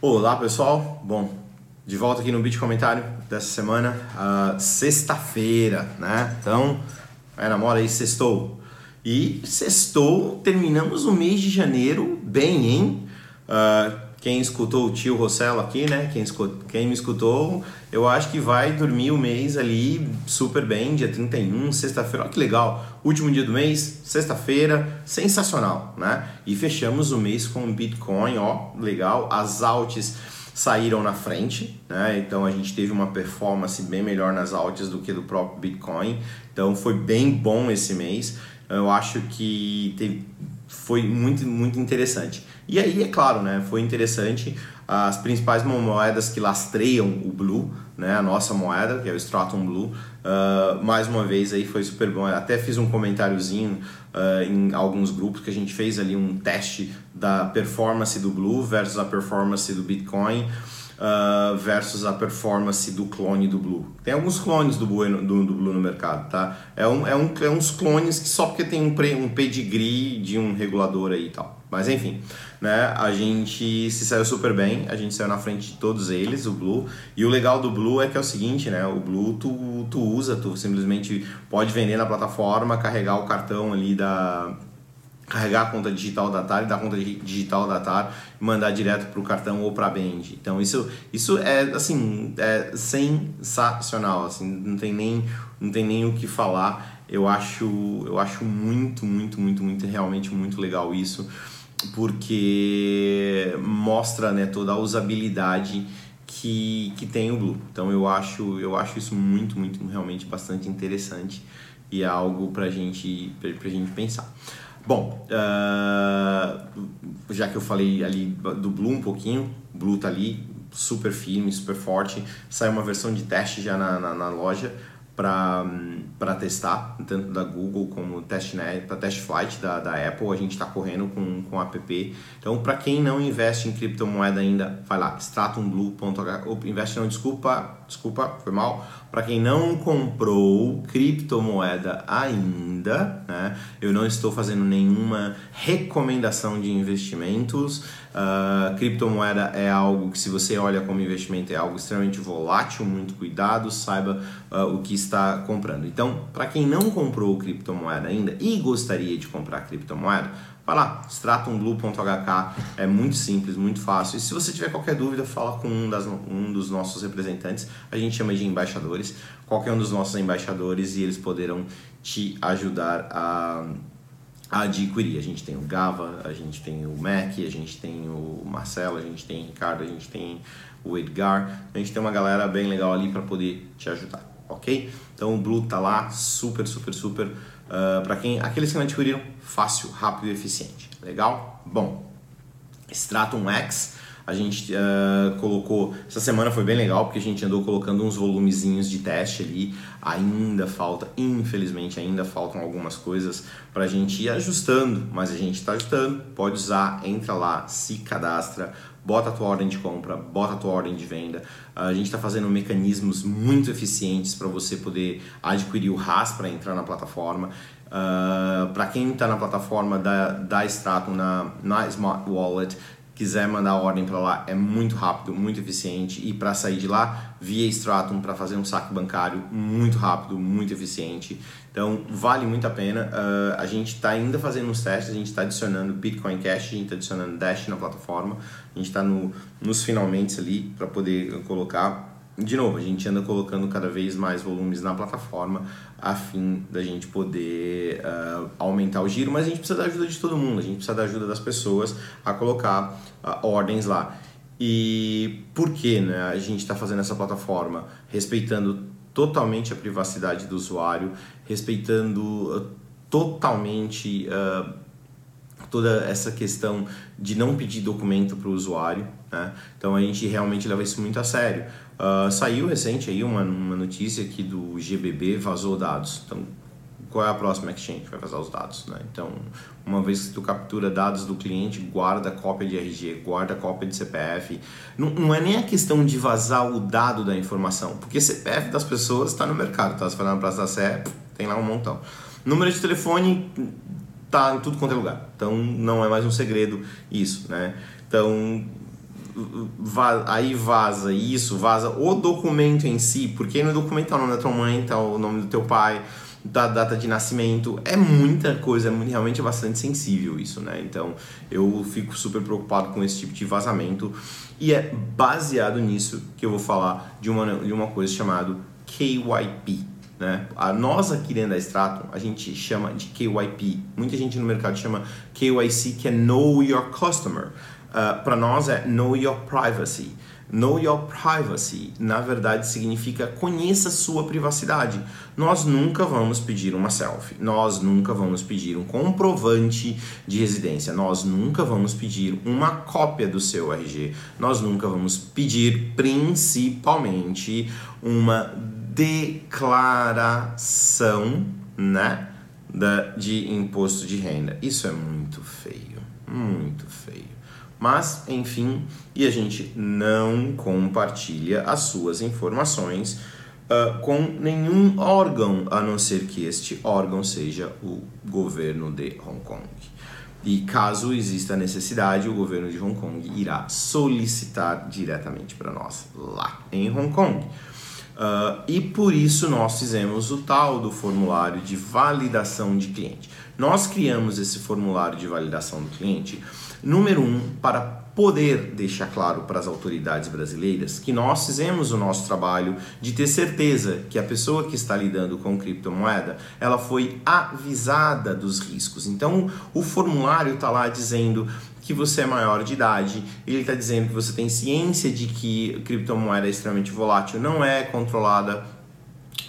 Olá pessoal, bom, de volta aqui no vídeo comentário dessa semana, uh, sexta-feira, né? Então, é namora aí, sextou. E sextou, terminamos o mês de janeiro bem, hein? Uh, quem escutou o tio Rossello aqui, né? Quem, escutou, quem me escutou, eu acho que vai dormir o mês ali super bem, dia 31, sexta-feira. Olha que legal. Último dia do mês, sexta-feira, sensacional, né? E fechamos o mês com Bitcoin, ó, legal. As altes saíram na frente, né? Então a gente teve uma performance bem melhor nas altas do que do próprio Bitcoin. Então foi bem bom esse mês. Eu acho que teve, foi muito, muito interessante. E aí, é claro, né, foi interessante as principais moedas que lastreiam o Blue, né, a nossa moeda, que é o Stratum Blue, uh, mais uma vez aí foi super bom. Eu até fiz um comentáriozinho uh, em alguns grupos que a gente fez ali um teste da performance do Blue versus a performance do Bitcoin. Uh, versus a performance do clone do Blue. Tem alguns clones do Blue, do, do Blue no mercado, tá? É, um, é, um, é uns clones que só porque tem um, pre, um pedigree de um regulador aí e tal. Mas enfim, né? A gente se saiu super bem, a gente saiu na frente de todos eles, o Blue. E o legal do Blue é que é o seguinte, né? O Blue tu, tu usa, tu simplesmente pode vender na plataforma, carregar o cartão ali da carregar a conta digital da TAR e da conta digital da TAR e mandar direto para o cartão ou para a Band. Então isso, isso é assim é sensacional, assim não tem nem não tem nem o que falar. Eu acho eu acho muito muito muito muito realmente muito legal isso porque mostra né, toda a usabilidade que, que tem o Blue. Então eu acho, eu acho isso muito, muito, realmente bastante interessante e é algo para gente, a gente pensar. Bom, uh, já que eu falei ali do Blue um pouquinho, Blue tá ali, super firme, super forte. Saiu uma versão de teste já na, na, na loja para testar, tanto da Google como testnet, para test flight da, da Apple, a gente está correndo com, com app. Então, para quem não investe em criptomoeda ainda, vai lá, stratumblue.h, investe não, desculpa, desculpa, foi mal. Para quem não comprou criptomoeda ainda, né, eu não estou fazendo nenhuma recomendação de investimentos. Uh, criptomoeda é algo que, se você olha como investimento, é algo extremamente volátil, muito cuidado, saiba uh, o que está comprando. Então, para quem não comprou criptomoeda ainda e gostaria de comprar criptomoeda, vai lá, stratumblue.hk, é muito simples, muito fácil. E se você tiver qualquer dúvida, fala com um, das, um dos nossos representantes, a gente chama de embaixadores, qualquer um dos nossos embaixadores e eles poderão te ajudar a, a adquirir. A gente tem o Gava, a gente tem o Mac, a gente tem o Marcelo, a gente tem o Ricardo, a gente tem o Edgar, a gente tem uma galera bem legal ali para poder te ajudar, ok? Então o Blue tá lá, super, super, super Uh, ah, para quem aqueles que não adquiriram, fácil, rápido e eficiente. Legal? Bom, Stratum X a gente uh, colocou. Essa semana foi bem legal porque a gente andou colocando uns volumezinhos de teste ali. Ainda falta, infelizmente, ainda faltam algumas coisas para a gente ir ajustando, mas a gente está ajustando. Pode usar, entra lá, se cadastra, bota a tua ordem de compra, bota a tua ordem de venda. A gente está fazendo mecanismos muito eficientes para você poder adquirir o RAS para entrar na plataforma. Uh, para quem está na plataforma da, da Stratum, na, na Smart Wallet, quiser mandar ordem para lá, é muito rápido, muito eficiente. E para sair de lá, via Stratum para fazer um saque bancário, muito rápido, muito eficiente. Então, vale muito a pena. Uh, a gente está ainda fazendo uns testes, a gente está adicionando Bitcoin Cash, a gente está adicionando Dash na plataforma. A gente está no, nos finalmente ali para poder colocar de novo, a gente anda colocando cada vez mais volumes na plataforma a fim da gente poder uh, aumentar o giro, mas a gente precisa da ajuda de todo mundo, a gente precisa da ajuda das pessoas a colocar uh, ordens lá. E por que né, a gente está fazendo essa plataforma? Respeitando totalmente a privacidade do usuário, respeitando uh, totalmente toda essa questão de não pedir documento para o usuário. Né? Então a gente realmente leva isso muito a sério. Uh, saiu recente aí uma, uma notícia que do GBB vazou dados. Então, qual é a próxima exchange que vai vazar os dados? Né? Então, uma vez que tu captura dados do cliente, guarda cópia de RG, guarda cópia de CPF. Não, não é nem a questão de vazar o dado da informação, porque CPF das pessoas está no mercado, tá? Vai lá na Praça da Sé, tem lá um montão. Número de telefone tá em tudo quanto é lugar. Então, não é mais um segredo isso, né? Então, aí vaza isso, vaza o documento em si, porque no documento tá o nome da tua mãe, tá o nome do teu pai, da data de nascimento, é muita coisa, é realmente é bastante sensível isso, né? Então eu fico super preocupado com esse tipo de vazamento e é baseado nisso que eu vou falar de uma, de uma coisa chamada KYP. Né? A nós aqui dentro da Stratum, a gente chama de KYP. Muita gente no mercado chama KYC, que é Know Your Customer. Ah, Para nós é Know Your Privacy. Know Your Privacy, na verdade, significa conheça sua privacidade. Nós nunca vamos pedir uma selfie, nós nunca vamos pedir um comprovante de residência, nós nunca vamos pedir uma cópia do seu RG, nós nunca vamos pedir, principalmente, uma declaração, né, de imposto de renda. Isso é muito feio, muito feio. Mas, enfim, e a gente não compartilha as suas informações uh, com nenhum órgão, a não ser que este órgão seja o governo de Hong Kong. E caso exista necessidade, o governo de Hong Kong irá solicitar diretamente para nós lá em Hong Kong. Uh, e por isso nós fizemos o tal do formulário de validação de cliente. Nós criamos esse formulário de validação do cliente Número um, para poder deixar claro para as autoridades brasileiras que nós fizemos o nosso trabalho de ter certeza que a pessoa que está lidando com criptomoeda ela foi avisada dos riscos. Então o formulário está lá dizendo que você é maior de idade, ele está dizendo que você tem ciência de que criptomoeda é extremamente volátil, não é controlada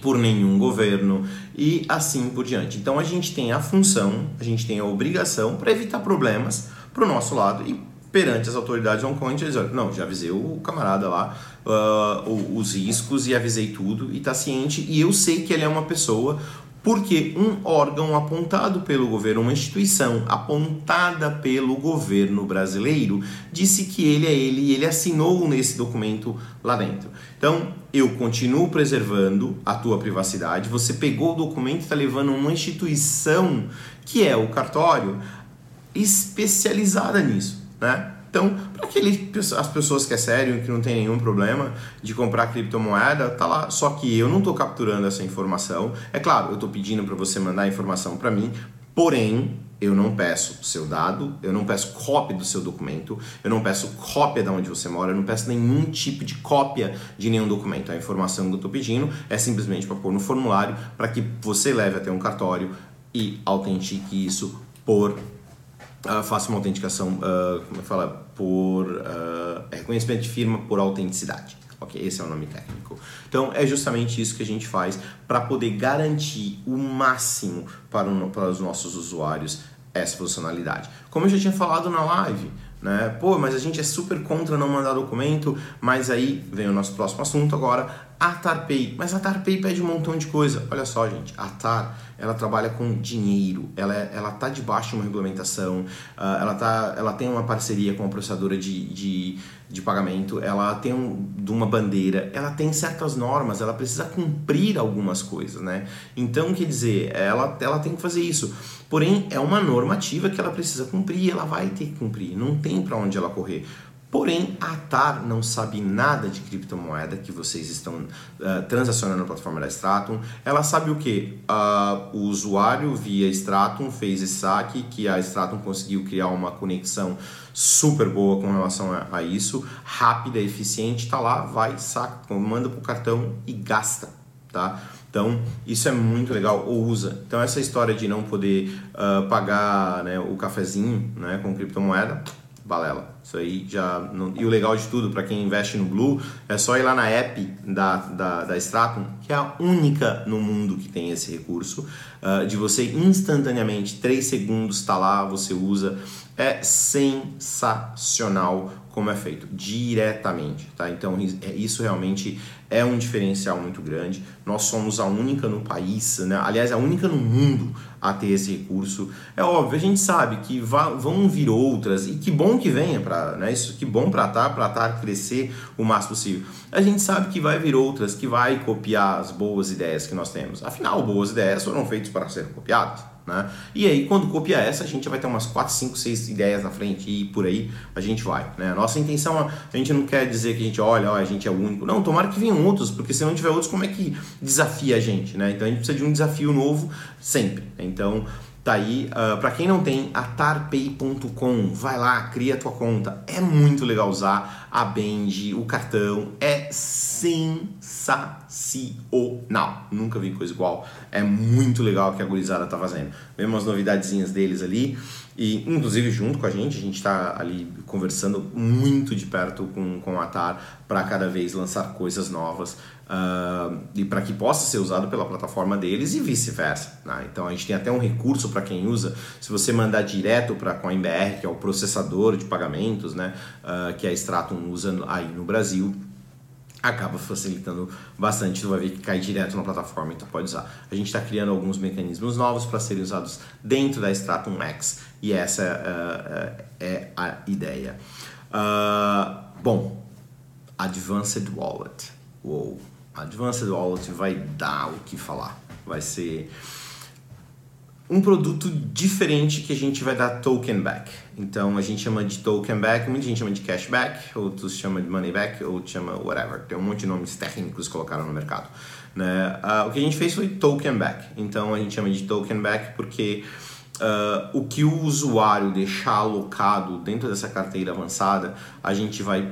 por nenhum governo e assim por diante. Então a gente tem a função, a gente tem a obrigação para evitar problemas para o nosso lado e perante as autoridades de Hong Kong, eles olham, não, já avisei o camarada lá uh, os riscos e avisei tudo e está ciente e eu sei que ele é uma pessoa porque um órgão apontado pelo governo, uma instituição apontada pelo governo brasileiro, disse que ele é ele e ele assinou nesse documento lá dentro. Então, eu continuo preservando a tua privacidade. Você pegou o documento e está levando uma instituição que é o cartório especializada nisso, né? Então, para aquele as pessoas que é sério, que não tem nenhum problema de comprar criptomoeda, tá lá. Só que eu não estou capturando essa informação. É claro, eu estou pedindo para você mandar a informação para mim, porém eu não peço seu dado, eu não peço cópia do seu documento, eu não peço cópia de onde você mora, eu não peço nenhum tipo de cópia de nenhum documento. A informação que eu estou pedindo é simplesmente para pôr no formulário para que você leve até um cartório e autentique isso por uh, faça uma autenticação, uh, como é fala, por uh, reconhecimento de firma por autenticidade. Ok, esse é o nome técnico. Então é justamente isso que a gente faz para poder garantir o máximo para, o, para os nossos usuários essa funcionalidade. Como eu já tinha falado na live, né? Pô, mas a gente é super contra não mandar documento, mas aí vem o nosso próximo assunto agora, a TarPay. Mas a TarPay pede um montão de coisa. Olha só, gente, a Tar, ela trabalha com dinheiro, ela, ela tá debaixo de uma regulamentação, uh, ela, tá, ela tem uma parceria com a processadora de, de, de pagamento, ela tem um, uma bandeira, ela tem certas normas, ela precisa cumprir algumas coisas, né? Então, quer dizer, ela, ela tem que fazer isso. Porém, é uma normativa que ela precisa cumprir ela vai ter que cumprir, não tem para onde ela correr. Porém, a TAR não sabe nada de criptomoeda que vocês estão uh, transacionando na plataforma da Stratum. Ela sabe o que? Uh, o usuário via Stratum fez esse saque, que a Stratum conseguiu criar uma conexão super boa com relação a, a isso, rápida, eficiente, tá lá, vai, saca, manda pro cartão e gasta, tá? Então, isso é muito legal, ou usa. Então, essa história de não poder uh, pagar né, o cafezinho né, com criptomoeda, balela. Isso aí já. Não... E o legal de tudo, para quem investe no Blue, é só ir lá na app da, da, da Stratum, que é a única no mundo que tem esse recurso, uh, de você instantaneamente, 3 segundos, está lá, você usa. É sensacional como é feito, diretamente, tá? Então é, isso realmente é um diferencial muito grande. Nós somos a única no país, né? aliás, a única no mundo a ter esse recurso. É óbvio, a gente sabe que vão vir outras e que bom que venha para, né? Isso que bom para estar, para estar crescer o máximo possível. A gente sabe que vai vir outras que vai copiar as boas ideias que nós temos. Afinal, boas ideias foram feitas para serem copiadas Né? E aí, quando copia essa, a gente vai ter umas 4, 5, 6 ideias na frente e por aí a gente vai. Né? Nossa intenção, a gente não quer dizer que a gente olha, a gente é o único. Não, tomara que venham outros, porque se não tiver outros, como é que desafia a gente? Né? Então a gente precisa de um desafio novo sempre. Então Tá aí, uh, para quem não tem, atarpay.com, vai lá, cria tua conta. É muito legal usar a Bend, o cartão, é sensacional. Nunca vi coisa igual. É muito legal o que a gurizada tá fazendo. Vemos umas novidadezinhas deles ali. E, inclusive, junto com a gente, a gente está ali conversando muito de perto com, com a Atar para cada vez lançar coisas novas uh, e para que possa ser usado pela plataforma deles e vice-versa. Né? Então, a gente tem até um recurso para quem usa. Se você mandar direto para a CoinBR, que é o processador de pagamentos, né, uh, que a Stratum usa aí no Brasil, acaba facilitando bastante, tu vai ver que cai direto na plataforma e tu pode usar. A gente está criando alguns mecanismos novos para serem usados dentro da Stratum X e essa uh, é a ideia. Uh, bom, Advanced Wallet. Uou, Advanced Wallet vai dar o que falar. Vai ser um produto diferente que a gente vai dar token back. Então a gente chama de token back, muita gente chama de cashback, outros chama de money back, ou chama whatever. Tem um monte de nomes técnicos que colocaram no mercado. Né? Uh, o que a gente fez foi token back. Então a gente chama de token back porque uh, o que o usuário deixar alocado dentro dessa carteira avançada, a gente vai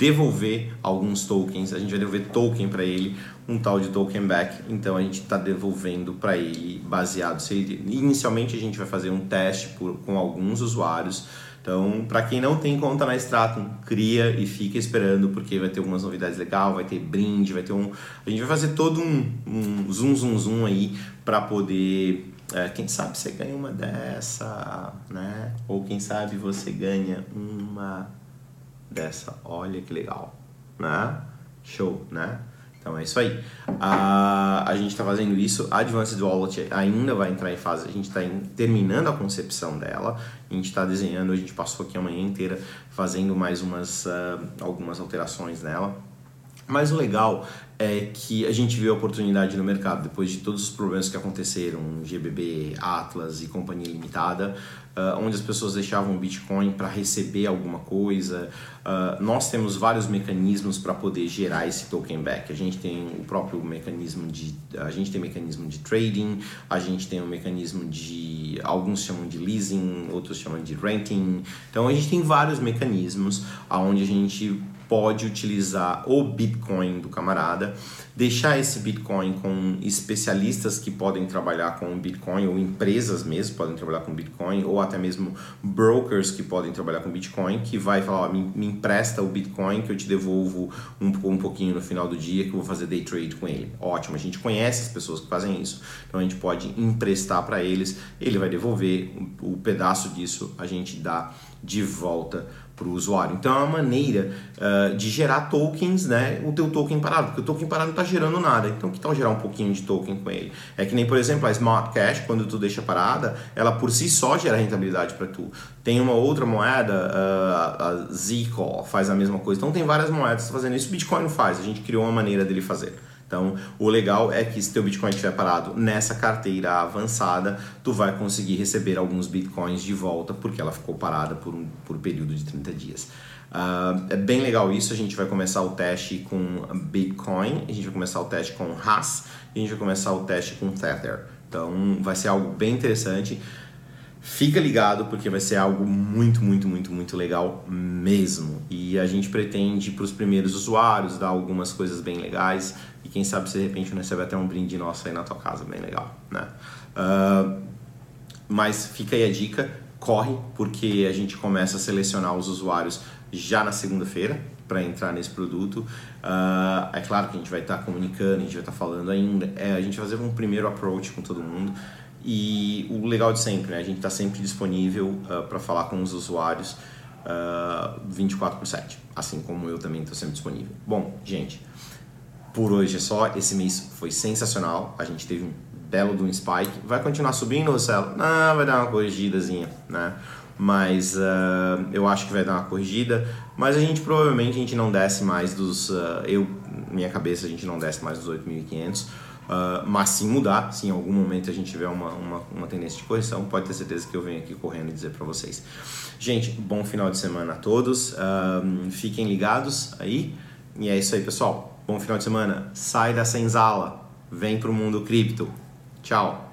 devolver alguns tokens, a gente vai devolver token para ele um tal de token back, então a gente está devolvendo para ele baseado. Se ele, inicialmente a gente vai fazer um teste por, com alguns usuários. Então, para quem não tem conta na Stratum, cria e fica esperando, porque vai ter algumas novidades legais, vai ter brinde, vai ter um. A gente vai fazer todo um, um zoom, zoom, zoom aí para poder. É, quem sabe você ganha uma dessa, né? Ou quem sabe você ganha uma dessa. Olha que legal, né? Show, né? Então é isso aí. A, a gente está fazendo isso. A Advanced Wallet ainda vai entrar em fase. A gente está terminando a concepção dela. A gente está desenhando. A gente passou aqui a manhã inteira fazendo mais umas uh, algumas alterações nela. Mas o legal é que a gente viu a oportunidade no mercado depois de todos os problemas que aconteceram, GBB, Atlas e companhia limitada, uh, onde as pessoas deixavam o Bitcoin para receber alguma coisa. Uh, nós temos vários mecanismos para poder gerar esse token back. A gente tem o próprio mecanismo de, a gente tem mecanismo de trading, a gente tem um mecanismo de, alguns chamam de leasing, outros chamam de renting. Então a gente tem vários mecanismos aonde a gente pode utilizar o Bitcoin do camarada, deixar esse Bitcoin com especialistas que podem trabalhar com Bitcoin, ou empresas mesmo podem trabalhar com Bitcoin, ou até mesmo brokers que podem trabalhar com Bitcoin, que vai falar, me, me, empresta o Bitcoin que eu te devolvo um, um pouquinho no final do dia que eu vou fazer day trade com ele. Ótimo, a gente conhece as pessoas que fazem isso, então a gente pode emprestar para eles, ele vai devolver o, o pedaço disso, a gente dá de volta para o usuário. Então é uma maneira uh, de gerar tokens, né? O teu token parado, porque o token parado não está gerando nada. Então que tal gerar um pouquinho de token com ele? É que nem, por exemplo, a Smart Cash, quando tu deixa parada, ela por si só gera rentabilidade para tu. Tem uma outra moeda, uh, a Zico, faz a mesma coisa. Então tem várias moedas fazendo isso. O Bitcoin faz. A gente criou uma maneira dele fazer. Então, o legal é que se teu Bitcoin estiver parado nessa carteira avançada, tu vai conseguir receber alguns Bitcoins de volta porque ela ficou parada por um, por um período de 30 dias. Uh, é bem legal isso, a gente vai começar o teste com Bitcoin, a gente vai começar o teste com Haas e a gente vai começar o teste com Tether. Então, vai ser algo bem interessante. Fica ligado porque vai ser algo muito, muito, muito, muito legal mesmo. E a gente pretende para os primeiros usuários dar algumas coisas bem legais e quem sabe se de repente não recebe até um brinde nosso aí na tua casa, bem legal, né? Uh, mas fica aí a dica, corre porque a gente começa a selecionar os usuários já na segunda-feira para entrar nesse produto. Uh, é claro que a gente vai estar tá comunicando, a gente vai estar tá falando ainda. É, a gente vai fazer um primeiro approach com todo mundo. E o legal de sempre, né? A gente está sempre disponível uh, ah, para falar com os usuários uh, 24 por 7, assim como eu também estou sempre disponível. Bom, gente, por hoje é só. Esse mês foi sensacional. A gente teve um belo de um spike. Vai continuar subindo, Marcelo? Não, vai dar uma corrigidazinha, né? Mas uh, eu acho que vai dar uma corrigida. Mas a gente provavelmente a gente não desce mais dos. Eu, minha cabeça, a gente não desce mais dos 8.500 Uh, mas se mudar, se em algum momento a gente tiver uma, uma, uma tendência de correção, pode ter certeza que eu venho aqui correndo dizer para vocês. Gente, bom final de semana a todos. Uh, fiquem ligados aí. E é isso aí, pessoal. Bom final de semana. Sai da senzala. Vem pro mundo cripto. Tchau.